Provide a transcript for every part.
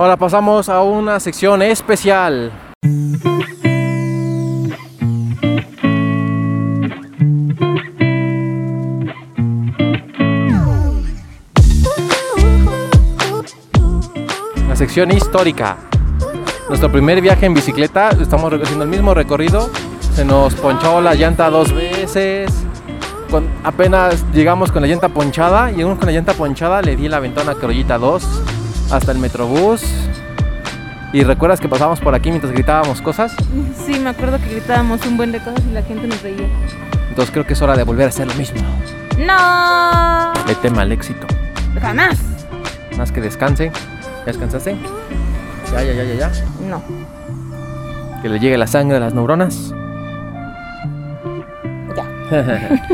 Ahora pasamos a una sección especial. La sección histórica. Nuestro primer viaje en bicicleta, estamos haciendo el mismo recorrido. Se nos ponchó la llanta dos veces. Apenas llegamos con la llanta ponchada. Llegamos con la llanta ponchada, le di la ventana Crollita 2 hasta el Metrobús. ¿Y recuerdas que pasábamos por aquí mientras gritábamos cosas? Sí, me acuerdo que gritábamos un buen de cosas y la gente nos reía. Entonces creo que es hora de volver a hacer lo mismo. ¡No! Le tema al éxito. ¡Jamás! Más que descanse. ¿Ya descansaste? Ya, ya, ya, ya, ya. No. Que le llegue la sangre a las neuronas. Ya.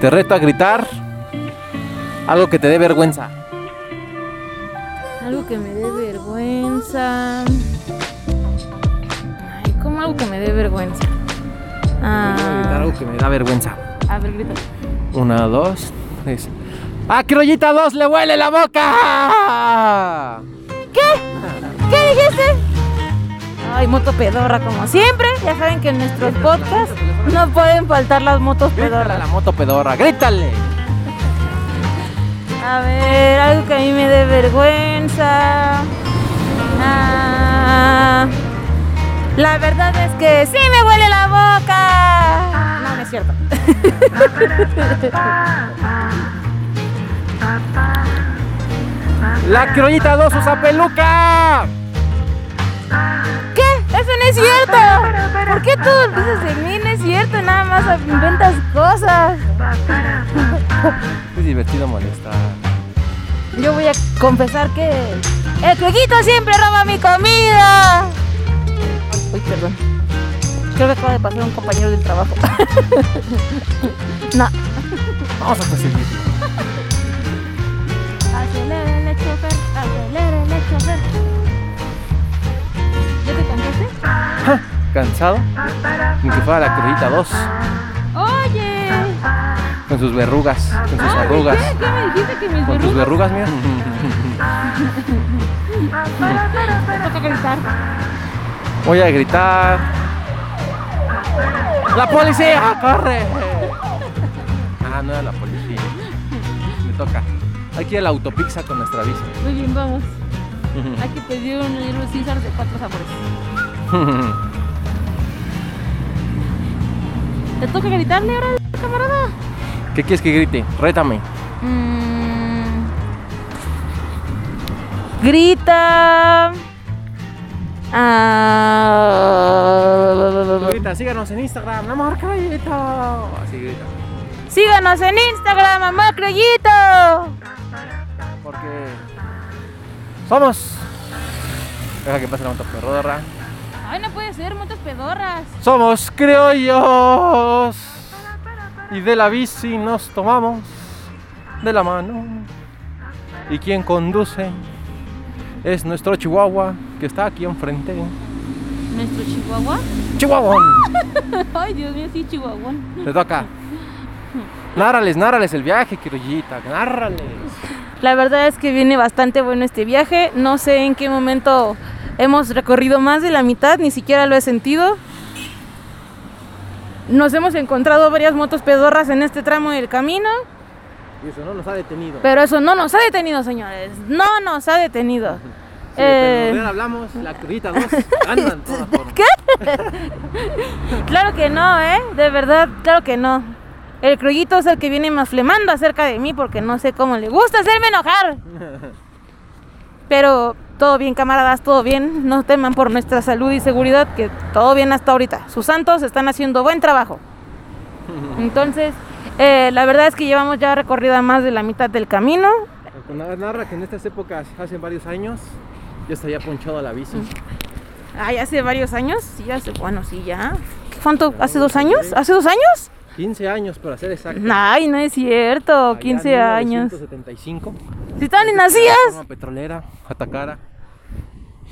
Te reto a gritar algo que te dé vergüenza. Algo que me dé vergüenza. Ay, ¿cómo algo que me dé vergüenza? Voy a gritar Ah, algo que me da vergüenza. a ver, grita. Una, dos, tres. ¡A Crollita 2 le huele la boca! ¿Qué dijiste? Ay, moto pedorra como siempre. Ya saben que en nuestros podcasts no pueden faltar las motos Grítale a pedorras. la moto pedorra, grítale. A ver, algo que a mí me dé vergüenza. Ah, la verdad es que sí me huele la boca. No, no es cierto. La Crollita 2 usa peluca. ¿Qué? Eso no es cierto. ¿Por qué tú dices de mí? No es cierto, nada más inventas cosas. Es divertido molestar. Yo voy a confesar que el jueguito siempre roba mi comida. Uy, perdón. Creo que acaba de pasar un compañero del trabajo. no. Vamos a perseguir. Acelérale, chofer, acelérale, chofer. ¿Ya te cansaste? ¿Cansado? Ni que fuera la Crollita 2. Con sus verrugas, con sus Ay, arrugas. ¿Qué? ¿Qué me dijiste que mis Con tus verrugas? mira. Me toca gritar. Voy a gritar. ¡La policía! ¡Corre! Ah, no era la policía. Me toca. Hay que ir a la autopizza con nuestra bici. Muy bien, vamos. Hay que pedir un Little Caesar de cuatro sabores. ¿Te toca gritarle ahora, camarada? ¿Qué quieres que grite? Rétame. Mm. Grita. Ah. Grita, síganos en Instagram, la marca Crollito. Así grita. Síganos en Instagram, mamá Croyito. Porque somos. Deja que pase la moto pedorra. Ay, no puede ser, motos pedorras. Somos criollos. Y de la bici nos tomamos de la mano. Y quien conduce es nuestro chihuahua que está aquí enfrente. ¿Nuestro chihuahua? ¡Chihuahua! Ay, Dios mío, sí, chihuahua. Te toca. Nárrales, nárrales el viaje, criolita. Nárrales. La verdad es que viene bastante bueno este viaje. No sé en qué momento hemos recorrido más de la mitad, ni siquiera lo he sentido. Nos hemos encontrado varias motos pedorras en este tramo del camino, Y eso no nos ha detenido. pero eso no nos ha detenido, señores. No nos ha detenido. Sí, Eh, pero hablamos, la criolita 2 anda en todas formas. Claro que no, ¿eh? De verdad, claro que no. El crullito es el que viene más flemando acerca de mí porque no sé cómo le gusta hacerme enojar. Pero todo bien, camaradas, todo bien. No teman por nuestra salud y seguridad, que todo bien hasta ahorita. Sus santos están haciendo buen trabajo. Entonces, eh, la verdad es que llevamos ya recorrida más de la mitad del camino. Narra que en estas épocas, hace varios años, yo estaría ponchado a la bici. Ay, hace varios años. Sí, hace, bueno, sí, ya. ¿Cuánto? ¿Hace dos años? ¿Hace dos años? 15 años, para ser exacto. Ay, no es cierto. Allá 15 en años. 1975. Si estaban ni La nacías. reforma petrolera atacara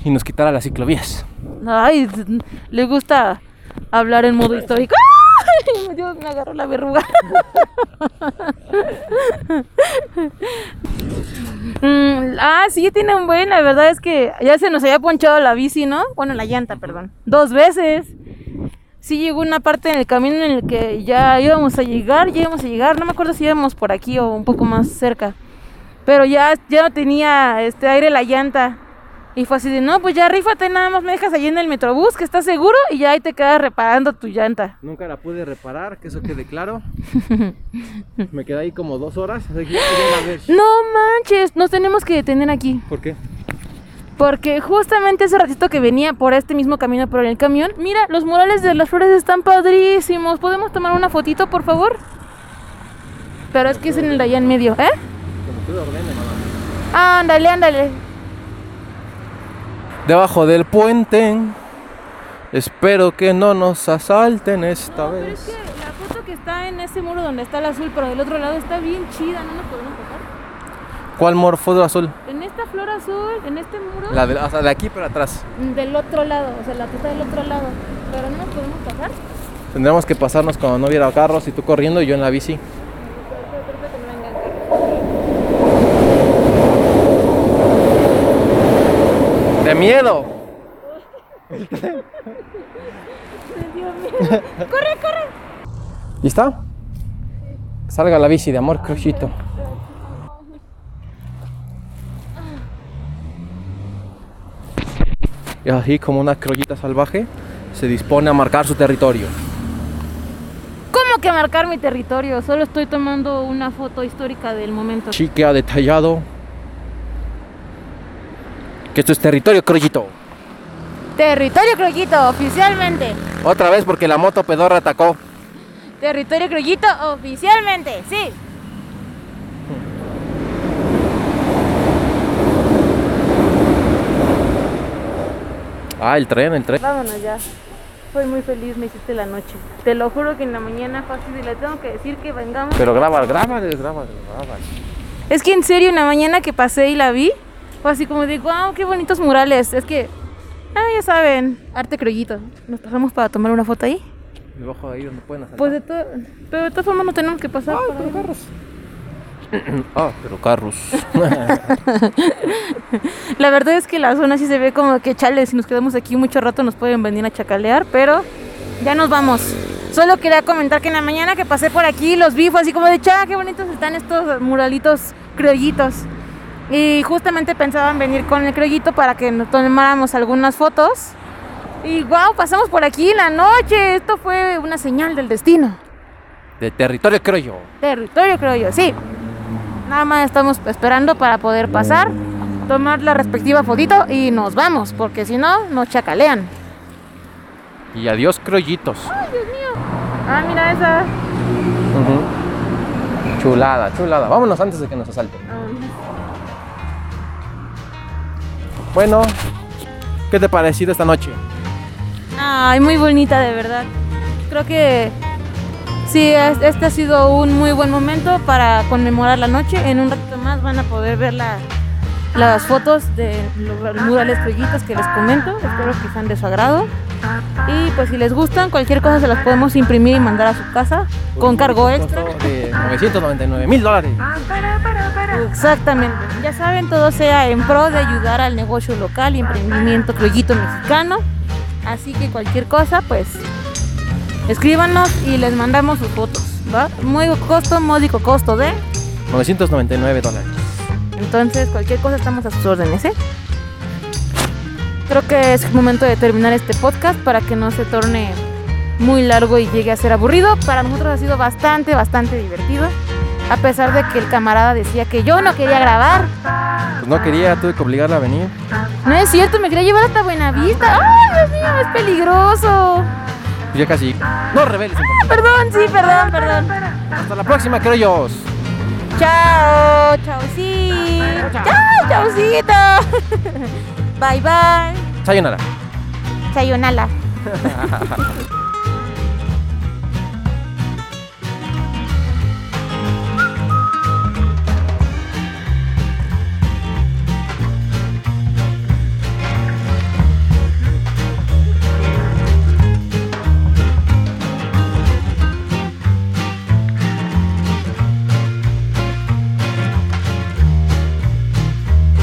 y nos quitara las ciclovías. Ay, le gusta hablar en modo histórico. ¡Ay! Dios, me agarró la verruga. Mm, ah, sí, tiene un buen. La verdad es que ya se nos había ponchado la bici, ¿no? Bueno, la llanta, perdón. Dos veces. Sí llegó una parte en el camino en el que ya íbamos a llegar, ya íbamos a llegar. No me acuerdo si íbamos por aquí o un poco más cerca. Pero ya, ya no tenía este aire la llanta. Y fue así de, no, pues ya rífate, nada más me dejas allí en el metrobús, que estás seguro, y ya ahí te quedas reparando tu llanta. Nunca la pude reparar, que eso quede claro. Me quedé ahí como dos horas. así que ver. No manches, nos tenemos que detener aquí. ¿Por qué? Porque justamente ese ratito que venía por este mismo camino por el camión, mira, los murales de las flores están padrísimos. ¿Podemos tomar una fotito, por favor? Pero es que es en el de allá en medio, ¿eh? Tú ordenes, mamá. Ándale, ándale. Debajo del puente. Espero que no nos asalten esta No, pero vez. es que la foto que está en ese muro donde está el azul, pero del otro lado está bien chida, ¿no nos podemos tocar? ¿Cuál morfo azul? En esta flor azul, en este muro, La de, o sea, de aquí para atrás. del otro lado, o sea, la que está del otro lado. Pero no nos podemos pasar. Tendríamos que pasarnos cuando no hubiera carros y tú corriendo y yo en la bici. Pero creo que no vengan carros. ¡De miedo! ¡Corre, corre! ¿Lista? Salga la bici de amor, crucito. Y así como una crollita salvaje se dispone a marcar su territorio. ¿Cómo que marcar mi territorio? Solo estoy tomando una foto histórica del momento. Chique ha detallado que esto es territorio crollito. Territorio Croyito, oficialmente. Otra vez porque la moto pedorra atacó. Territorio Croyito, oficialmente, sí. Ah, el tren, el tren. Vámonos ya. Soy muy feliz, me hiciste la noche. Te lo juro que en la mañana fácil y le tengo que decir que vengamos. Pero graba, graba, graba, graba. Es que en serio, en la mañana que pasé y la vi, fue así como de, wow, qué bonitos murales. Es que, ah, ya saben, arte croyito. Nos pasamos para tomar una foto ahí. Debajo de ahí donde pueden hacer. Pues de todo, pero de todas formas no tenemos que pasar. Ay, para pero carros. ah, pero carros. La verdad es que la zona sí se ve como que chale, si nos quedamos aquí mucho rato nos pueden venir a chacalear, pero ya nos vamos. Solo quería comentar que en la mañana que pasé por aquí los vi, fue así como de, cha, qué bonitos están estos muralitos criollitos. Y justamente pensaban venir con el criollito para que nos tomáramos algunas fotos. Y wow, pasamos por aquí en la noche. Esto fue una señal del destino. de territorio criollo. Territorio criollo, sí. Nada más estamos esperando para poder pasar, tomar la respectiva fotito y nos vamos, porque si no, nos chacalean. Y adiós criollitos. Ah, mira esa. Chulada, chulada. Vámonos antes de que nos asalten. Bueno, ¿qué te ha parecido esta noche? Ay, muy bonita de verdad. Creo que sí, es- este ha sido un muy buen momento para conmemorar la noche. En un ratito más van a poder ver la- las fotos de los murales criollitos que les comento. Espero que sean de su agrado. Y pues si les gustan, cualquier cosa se las podemos imprimir y mandar a su casa con cargo extra. De 999 mil dólares. Exactamente. Ya saben, todo sea en pro de ayudar al negocio local y emprendimiento criollito mexicano. Así que cualquier cosa, pues escríbanos y les mandamos sus fotos. ¿va? Muy costo, módico costo de. 999 dólares. Entonces, cualquier cosa estamos a sus órdenes, ¿eh? Creo que es momento de terminar este podcast para que no se torne muy largo y llegue a ser aburrido. Para nosotros ha sido bastante, bastante divertido. A pesar de que el camarada decía que yo no quería grabar. Pues no quería, tuve que obligarla a venir. No es cierto, me quería llevar hasta Buenavista. ¡Ay, Dios mío, es peligroso! Pues ya casi. No reveles información. Perdón, sí, perdón, perdón. Hasta la próxima, criollos. Chao, chao, sí. Chao, chaucito. Bye, bye. Sayonara. Sayonara.